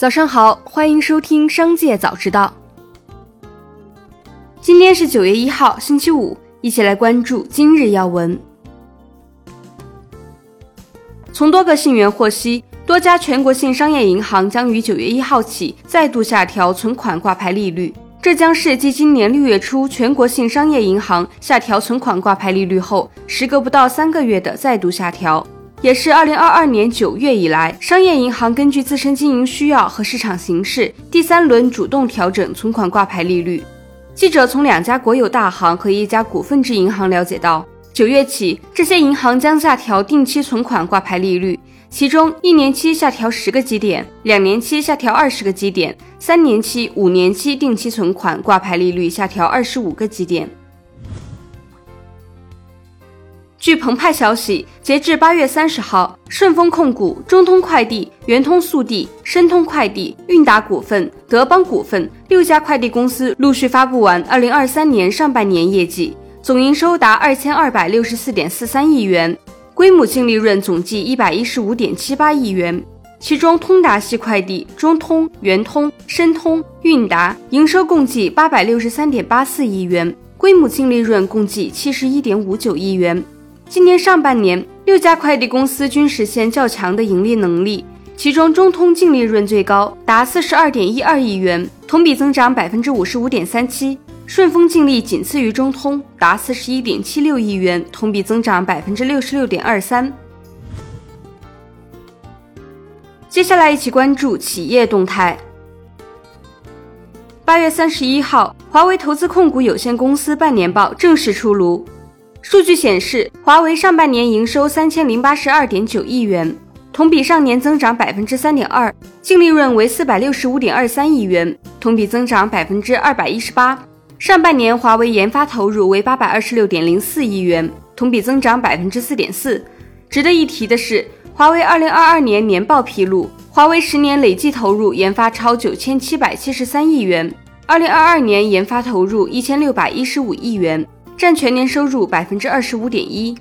早上好，欢迎收听《商界早知道》。今天是九月一号，星期五，一起来关注今日要闻。从多个信源获悉，多家全国性商业银行将于九月一号起再度下调存款挂牌利率，这将是继今年六月初全国性商业银行下调存款挂牌利率后，时隔不到三个月的再度下调。也是二零二二年九月以来，商业银行根据自身经营需要和市场形势，第三轮主动调整存款挂牌利率。记者从两家国有大行和一家股份制银行了解到，九月起，这些银行将下调定期存款挂牌利率，其中一年期下调十个基点，两年期下调二十个基点，三年期、五年期定期存款挂牌利率下调二十五个基点。据澎湃消息，截至八月三十号，顺丰控股、中通快递、圆通速递、申通快递、韵达股份、德邦股份六家快递公司陆续发布完二零二三年上半年业绩，总营收达二千二百六十四点四三亿元，规模净利润总计一百一十五点七八亿元。其中，通达系快递、中通、圆通、申通、韵达营收共计八百六十三点八四亿元，规模净利润共计七十一点五九亿元。今年上半年，六家快递公司均实现较强的盈利能力，其中中通净利润最高，达四十二点一二亿元，同比增长百分之五十五点三七；顺丰净利仅次于中通，达四十一点七六亿元，同比增长百分之六十六点二三。接下来一起关注企业动态。八月三十一号，华为投资控股有限公司半年报正式出炉。数据显示，华为上半年营收三千零八十二点九亿元，同比上年增长百分之三点二，净利润为四百六十五点二三亿元，同比增长百分之二百一十八。上半年华为研发投入为八百二十六点零四亿元，同比增长百分之四点四。值得一提的是，华为二零二二年年报披露，华为十年累计投入研发超九千七百七十三亿元，二零二二年研发投入一千六百一十五亿元。占全年收入百分之二十五点一。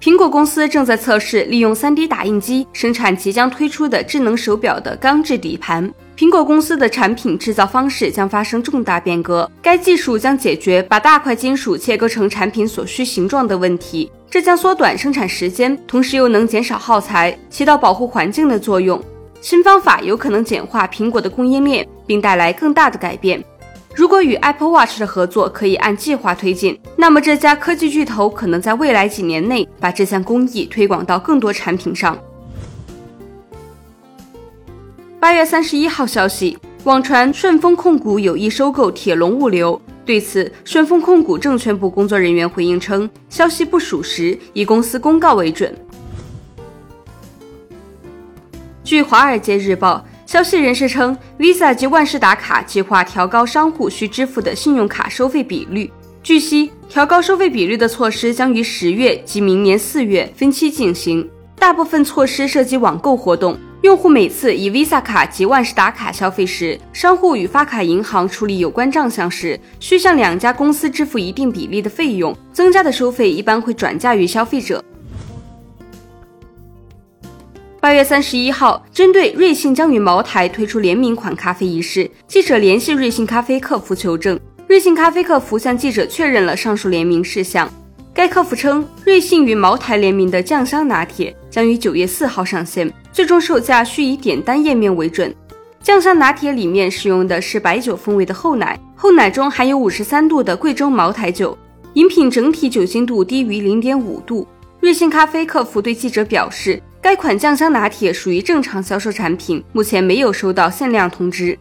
苹果公司正在测试利用 3D 打印机生产即将推出的智能手表的钢制底盘。苹果公司的产品制造方式将发生重大变革，该技术将解决把大块金属切割成产品所需形状的问题，这将缩短生产时间，同时又能减少耗材，起到保护环境的作用。新方法有可能简化苹果的供应链，并带来更大的改变。如果与 Apple Watch 的合作可以按计划推进，那么这家科技巨头可能在未来几年内把这项工艺推广到更多产品上。八月三十一号消息，网传顺丰控股有意收购铁龙物流，对此，顺丰控股证券部工作人员回应称，消息不属实，以公司公告为准。据《华尔街日报》。消息人士称，Visa 及万事达卡计划调高商户需支付的信用卡收费比率。据悉，调高收费比率的措施将于十月及明年四月分期进行。大部分措施涉及网购活动，用户每次以 Visa 卡及万事达卡消费时，商户与发卡银行处理有关账项时，需向两家公司支付一定比例的费用。增加的收费一般会转嫁于消费者。八月三十一号，针对瑞幸将与茅台推出联名款咖啡一事，记者联系瑞幸咖啡客服求证，瑞幸咖啡客服向记者确认了上述联名事项。该客服称，瑞幸与茅台联名的酱香拿铁将于九月四号上线，最终售价需以点单页面为准。酱香拿铁里面使用的是白酒风味的厚奶，厚奶中含有五十三度的贵州茅台酒，饮品整体酒精度低于零点五度。瑞幸咖啡客服对记者表示。该款酱香拿铁属于正常销售产品，目前没有收到限量通知。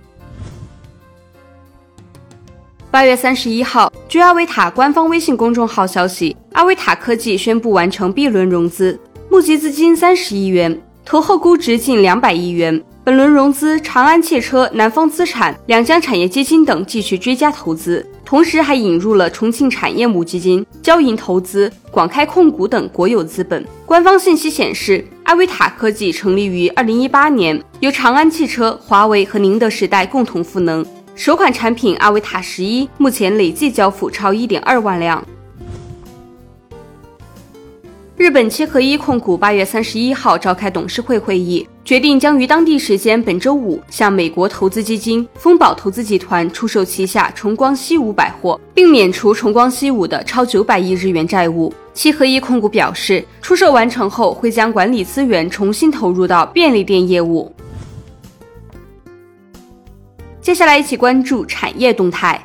八月三十一号，据阿维塔官方微信公众号消息，阿维塔科技宣布完成 B 轮融资，募集资金三十亿元，投后估值近两百亿元。本轮融资，长安汽车、南方资产两江产业基金等继续追加投资，同时还引入了重庆产业母基金、交银投资、广开控股等国有资本。官方信息显示，阿维塔科技成立于二零一八年，由长安汽车、华为和宁德时代共同赋能。首款产品阿维塔十一目前累计交付超一点二万辆。日本七合一控股八月三十一号召开董事会会议，决定将于当地时间本周五向美国投资基金丰宝投资集团出售旗下重光西武百货，并免除重光西武的超九百亿日元债务。七合一控股表示，出售完成后会将管理资源重新投入到便利店业务。接下来一起关注产业动态。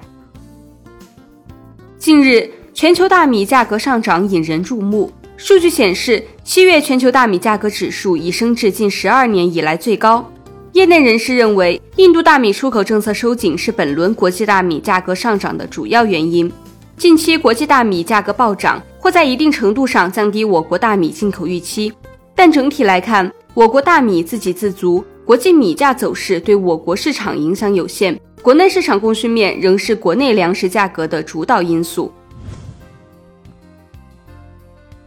近日，全球大米价格上涨引人注目。数据显示，七月全球大米价格指数已升至近十二年以来最高。业内人士认为，印度大米出口政策收紧是本轮国际大米价格上涨的主要原因。近期国际大米价格暴涨，或在一定程度上降低我国大米进口预期。但整体来看，我国大米自给自足，国际米价走势对我国市场影响有限。国内市场供需面仍是国内粮食价格的主导因素。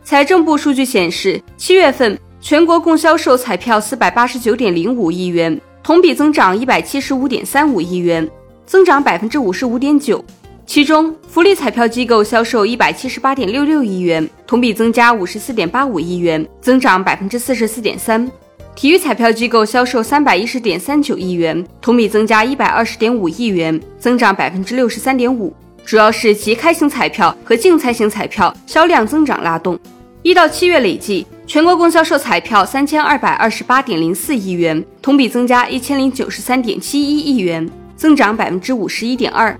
财政部数据显示，七月份全国共销售彩票四百八十九点零五亿元，同比增长一百七十五点三五亿元，增长百分之五十五点九。其中，福利彩票机构销售一百七十八点六六亿元，同比增加五十四点八五亿元，增长百分之四十四点三。体育彩票机构销售三百一十点三九亿元，同比增加一百二十点五亿元，增长百分之六十三点五。主要是即开型彩票和竞猜型彩票销量增长拉动。一到七月累计，全国共销售彩票三千二百二十八点零四亿元，同比增加一千零九十三点七一亿元，增长百分之五十一点二。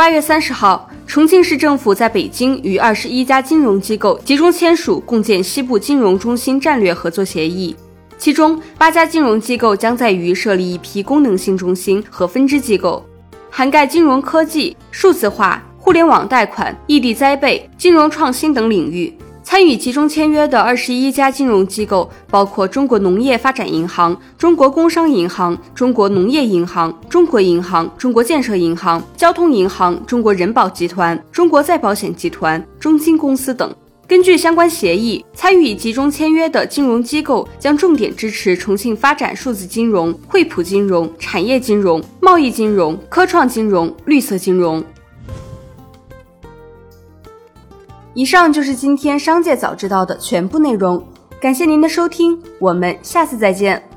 八月三十号，重庆市政府在北京与二十一家金融机构集中签署共建西部金融中心战略合作协议，其中八家金融机构将在渝设立一批功能性中心和分支机构，涵盖金融科技、数字化。互联网贷款、异地灾备、金融创新等领域，参与集中签约的二十一家金融机构包括中国农业发展银行、中国工商银行、中国农业银行、中国银行、中国建设银行、交通银行、中国人保集团、中国再保险集团、中金公司等。根据相关协议，参与集中签约的金融机构将重点支持重庆发展数字金融、惠普金融、产业金融、贸易金融、科创金融、绿色金融。以上就是今天商界早知道的全部内容，感谢您的收听，我们下次再见。